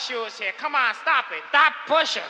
shoes here. Come on, stop it. Stop pushing.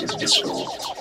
Yes.